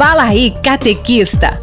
Fala aí, catequista!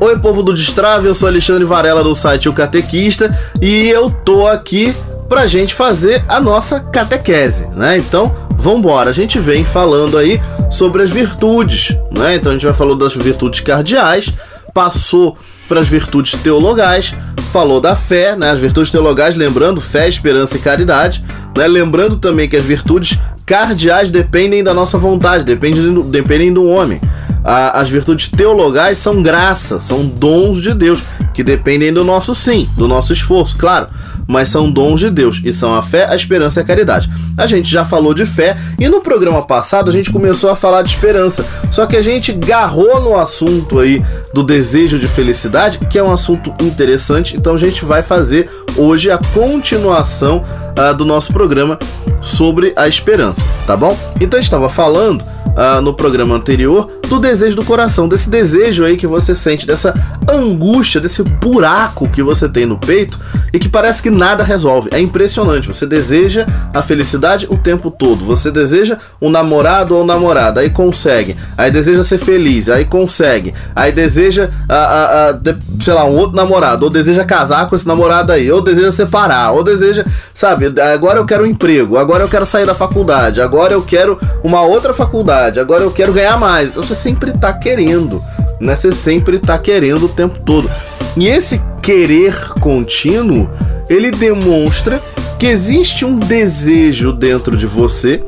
Oi, povo do Destrave, eu sou Alexandre Varela do site O Catequista e eu tô aqui pra gente fazer a nossa catequese, né? Então, vambora. A gente vem falando aí sobre as virtudes, né? Então a gente vai falando das virtudes cardeais, passou para as virtudes teologais, falou da fé, né? As virtudes teologais, lembrando, fé, esperança e caridade, né? Lembrando também que as virtudes cardeais dependem da nossa vontade, dependem do, dependem do homem a, as virtudes teologais são graça, são dons de Deus, que dependem do nosso sim, do nosso esforço, claro, mas são dons de Deus e são a fé, a esperança e a caridade. A gente já falou de fé e no programa passado a gente começou a falar de esperança, só que a gente garrou no assunto aí do desejo de felicidade, que é um assunto interessante, então a gente vai fazer hoje a continuação uh, do nosso programa sobre a esperança, tá bom? Então a gente estava falando uh, no programa anterior do desejo do coração, desse desejo aí que você sente, dessa angústia, desse buraco que você tem no peito e que parece que nada resolve. É impressionante. Você deseja a felicidade o tempo todo. Você deseja um namorado ou namorada, aí consegue. Aí deseja ser feliz, aí consegue. Aí deseja, a, a, a, sei lá, um outro namorado, ou deseja casar com esse namorado aí, ou deseja separar, ou deseja, sabe, agora eu quero um emprego, agora eu quero sair da faculdade, agora eu quero uma outra faculdade, agora eu quero ganhar mais. Você sempre tá querendo, né? Você sempre tá querendo o tempo todo. E esse querer contínuo, ele demonstra que existe um desejo dentro de você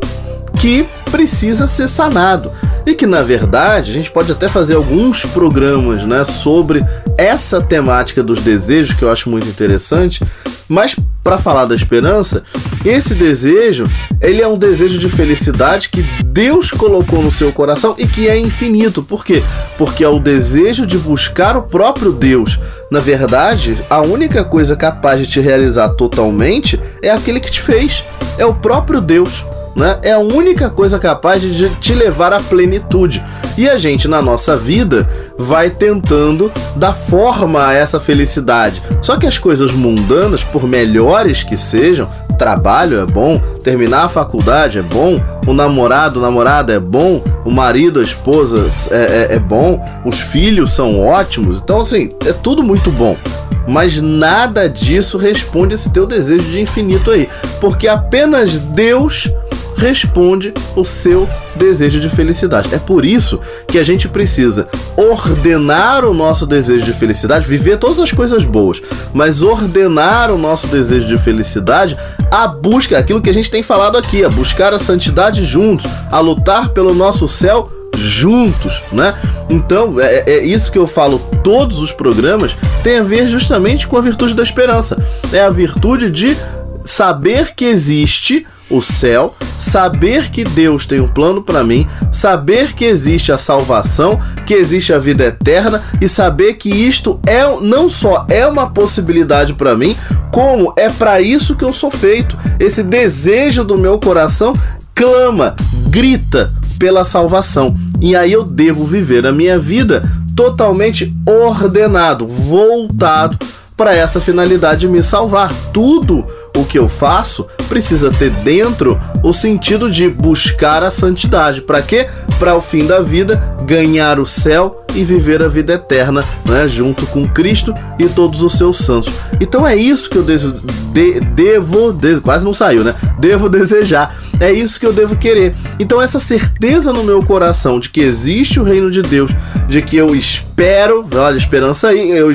que precisa ser sanado. E que na verdade a gente pode até fazer alguns programas né, sobre essa temática dos desejos, que eu acho muito interessante, mas para falar da esperança, esse desejo, ele é um desejo de felicidade que Deus colocou no seu coração e que é infinito. Por quê? Porque é o desejo de buscar o próprio Deus. Na verdade, a única coisa capaz de te realizar totalmente é aquele que te fez. É o próprio Deus né? É a única coisa capaz de te levar à plenitude. E a gente, na nossa vida, vai tentando dar forma a essa felicidade. Só que as coisas mundanas, por melhores que sejam, trabalho é bom, terminar a faculdade é bom, o namorado, namorada é bom, o marido, a esposa é, é, é bom, os filhos são ótimos. Então, assim, é tudo muito bom mas nada disso responde esse teu desejo de infinito aí, porque apenas Deus responde o seu desejo de felicidade. É por isso que a gente precisa ordenar o nosso desejo de felicidade, viver todas as coisas boas, mas ordenar o nosso desejo de felicidade a busca, aquilo que a gente tem falado aqui, a buscar a santidade juntos, a lutar pelo nosso céu juntos, né? Então, é, é, isso que eu falo todos os programas tem a ver justamente com a virtude da esperança. É a virtude de saber que existe o céu, saber que Deus tem um plano para mim, saber que existe a salvação, que existe a vida eterna e saber que isto é não só é uma possibilidade para mim, como é para isso que eu sou feito. Esse desejo do meu coração clama, grita pela salvação. E aí eu devo viver a minha vida totalmente ordenado, voltado para essa finalidade de me salvar. Tudo o que eu faço precisa ter dentro o sentido de buscar a santidade. Para quê? Para o fim da vida ganhar o céu e viver a vida eterna, né, junto com Cristo e todos os seus santos. Então é isso que eu devo, de, devo de, quase não saiu, né? Devo desejar. É isso que eu devo querer. Então essa certeza no meu coração de que existe o reino de Deus, de que eu espero, olha, esperança aí, eu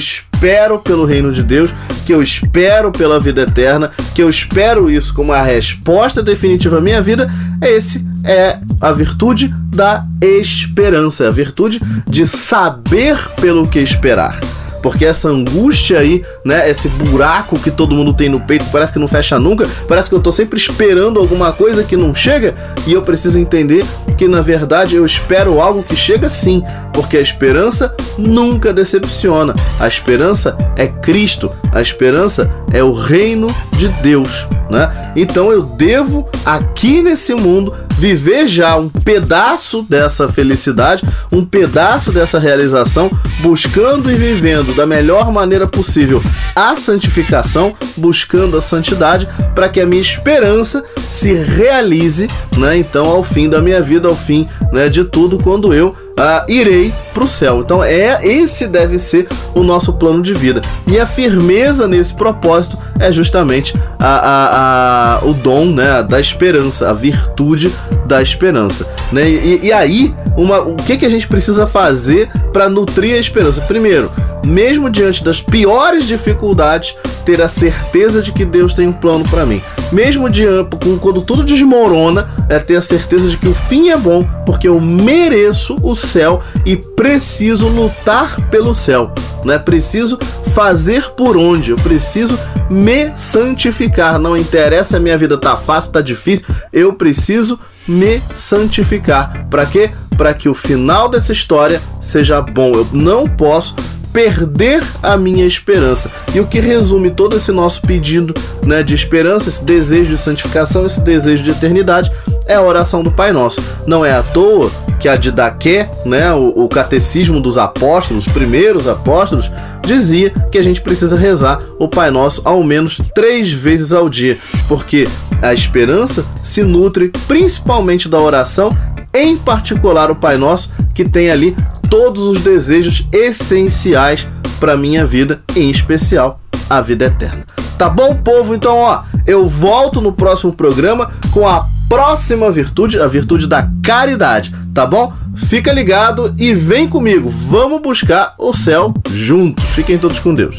espero pelo reino de Deus, que eu espero pela vida eterna, que eu espero isso como a resposta definitiva à minha vida, esse é a virtude da esperança, é a virtude de saber pelo que esperar porque essa angústia aí, né, esse buraco que todo mundo tem no peito, parece que não fecha nunca, parece que eu tô sempre esperando alguma coisa que não chega, e eu preciso entender que na verdade eu espero algo que chega sim, porque a esperança nunca decepciona. A esperança é Cristo, a esperança é o reino de Deus, né? Então eu devo aqui nesse mundo viver já um pedaço dessa felicidade, um pedaço dessa realização, buscando e vivendo da melhor maneira possível a santificação, buscando a santidade, para que a minha esperança se realize, né? Então, ao fim da minha vida, ao fim né, de tudo, quando eu uh, irei para o céu. Então é esse deve ser o nosso plano de vida. E a firmeza nesse propósito é justamente a, a, a, o dom né, da esperança, a virtude da esperança. Né? E, e aí, uma, o que, que a gente precisa fazer para nutrir a esperança? Primeiro, mesmo diante das piores dificuldades, ter a certeza de que Deus tem um plano para mim. Mesmo diante, quando tudo desmorona, é ter a certeza de que o fim é bom, porque eu mereço o céu e preciso lutar pelo céu. Né? Preciso fazer por onde, eu preciso me santificar. Não interessa a minha vida tá fácil, tá difícil, eu preciso me santificar. Para quê? Para que o final dessa história seja bom. Eu não posso perder a minha esperança. E o que resume todo esse nosso pedido né, de esperança, esse desejo de santificação, esse desejo de eternidade, é a oração do Pai Nosso. Não é à toa que a Didaqué, né, o, o catecismo dos apóstolos, os primeiros apóstolos, dizia que a gente precisa rezar o Pai Nosso ao menos três vezes ao dia, porque a esperança se nutre principalmente da oração, em particular o Pai Nosso, que tem ali todos os desejos essenciais para minha vida, em especial a vida eterna. Tá bom, povo? Então, ó, eu volto no próximo programa com a próxima virtude, a virtude da caridade, tá bom? Fica ligado e vem comigo, vamos buscar o céu juntos. Fiquem todos com Deus.